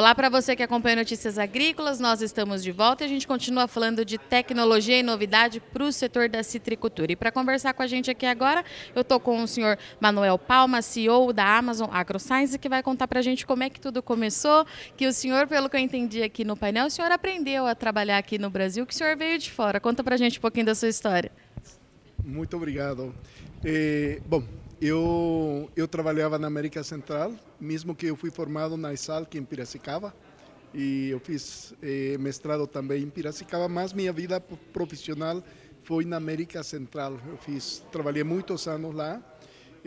Olá para você que acompanha Notícias Agrícolas, nós estamos de volta e a gente continua falando de tecnologia e novidade para o setor da citricultura. E para conversar com a gente aqui agora, eu estou com o senhor Manuel Palma, CEO da Amazon AgroScience, que vai contar para a gente como é que tudo começou, que o senhor, pelo que eu entendi aqui no painel, o senhor aprendeu a trabalhar aqui no Brasil, que o senhor veio de fora. Conta para a gente um pouquinho da sua história. Muito obrigado. Eh, bom, eu, eu trabalhava na América Central, mesmo que eu fui formado na ISALC em Piracicaba, e eu fiz eh, mestrado também em Piracicaba, mas minha vida profissional foi na América Central. Eu fiz, trabalhei muitos anos lá,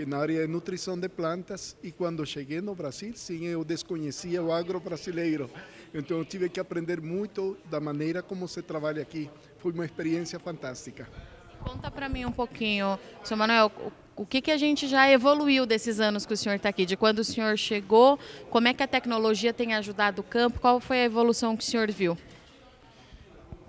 na área de nutrição de plantas, e quando cheguei no Brasil, sim, eu desconhecia o agro brasileiro. Então eu tive que aprender muito da maneira como se trabalha aqui. Foi uma experiência fantástica. Conta para mim um pouquinho, seu Manuel, o que, que a gente já evoluiu desses anos que o senhor está aqui? De quando o senhor chegou, como é que a tecnologia tem ajudado o campo? Qual foi a evolução que o senhor viu?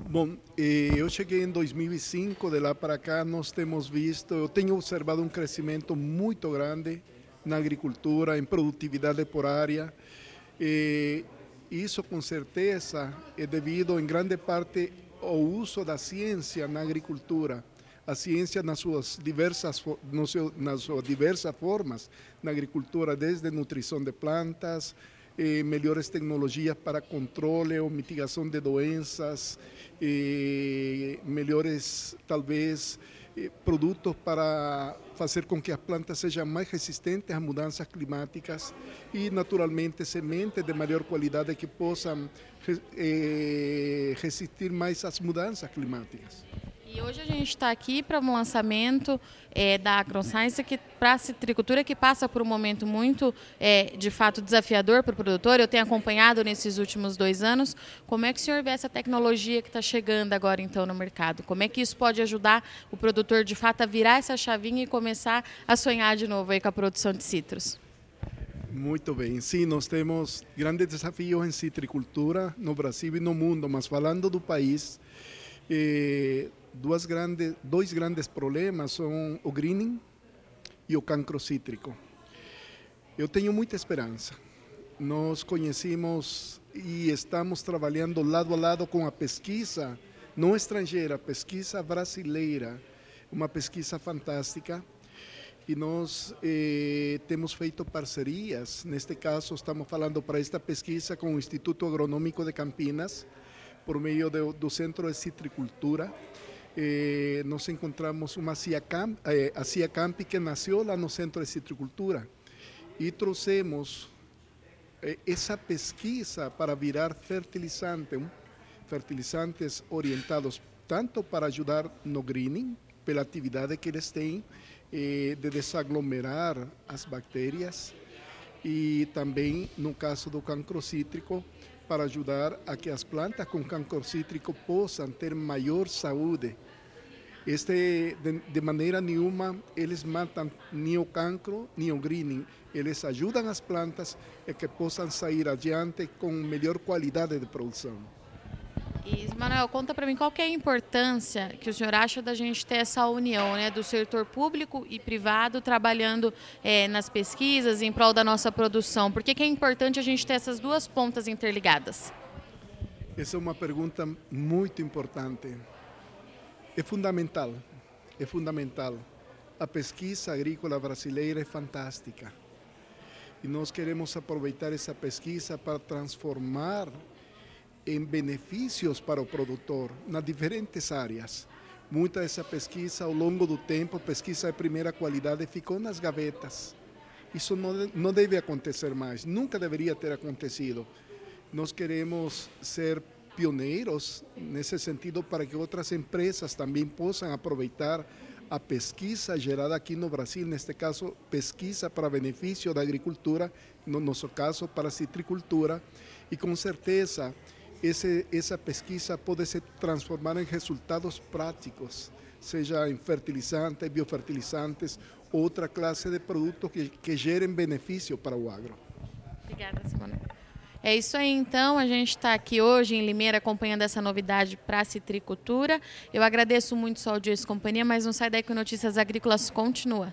Bom, eh, eu cheguei em 2005, de lá para cá nós temos visto, eu tenho observado um crescimento muito grande na agricultura, em produtividade por área. E isso com certeza é devido em grande parte ao uso da ciência na agricultura a ciência nas suas diversas nas suas diversas formas na agricultura, desde nutrição de plantas, eh, melhores tecnologias para controle ou mitigação de doenças, eh, melhores talvez eh, produtos para fazer com que as plantas sejam mais resistentes às mudanças climáticas e naturalmente sementes de maior qualidade que possam resistir mais às mudanças climáticas. E hoje a gente está aqui para um lançamento é, da AgroScience que para a citricultura que passa por um momento muito, é, de fato, desafiador para o produtor. Eu tenho acompanhado nesses últimos dois anos. Como é que o senhor vê essa tecnologia que está chegando agora então no mercado? Como é que isso pode ajudar o produtor de fato a virar essa chavinha e começar a sonhar de novo aí com a produção de citros? Muito bem, sim, nós temos grandes desafios em citricultura no Brasil e no mundo, mas falando do país, duas grandes, dois grandes problemas são o greening e o cancro cítrico. Eu tenho muita esperança. Nós conhecemos e estamos trabalhando lado a lado com a pesquisa não estrangeira, pesquisa brasileira, uma pesquisa fantástica. E nós eh, temos feito parcerias. Neste caso, estamos falando para esta pesquisa com o Instituto Agronômico de Campinas, por meio do, do Centro de Citricultura. Eh, nos encontramos uma CIACAMP, eh, a CIACAMP que nasceu lá no Centro de Citricultura. E trouxemos eh, pesquisa para virar fertilizante, fertilizantes orientados tanto para ajudar no greening, pela atividade que eles têm eh, de desaglomerar as bactérias, e também no caso do cancro cítrico, para ajudar a que as plantas com cancro cítrico possam ter maior saúde. Este, de, de maneira nenhuma, eles matam nem o cancro, nem o greening. Eles ajudam as plantas a que possam sair adiante com melhor qualidade de produção. E, Manuel, conta para mim qual é a importância que o senhor acha da gente ter essa união né, do setor público e privado trabalhando é, nas pesquisas em prol da nossa produção. Por que, que é importante a gente ter essas duas pontas interligadas? Essa é uma pergunta muito importante. É fundamental, é fundamental. A pesquisa agrícola brasileira é fantástica. E nós queremos aproveitar essa pesquisa para transformar em benefícios para o produtor nas diferentes áreas. Muita dessa pesquisa, ao longo do tempo, pesquisa de primeira qualidade, ficou nas gavetas. Isso não, não deve acontecer mais, nunca deveria ter acontecido. Nós queremos ser pioneiros nesse sentido para que outras empresas também possam aproveitar a pesquisa gerada aqui no Brasil, neste caso, pesquisa para benefício da agricultura, no nosso caso, para a citricultura, e com certeza essa pesquisa pode se transformar em resultados práticos, seja em fertilizantes, biofertilizantes, outra classe de produtos que, que gerem benefício para o agro. Obrigada, Simone. É isso aí, então. A gente está aqui hoje em Limeira acompanhando essa novidade para a citricultura. Eu agradeço muito sua audiência e companhia, mas não sai daí que Notícias Agrícolas continua.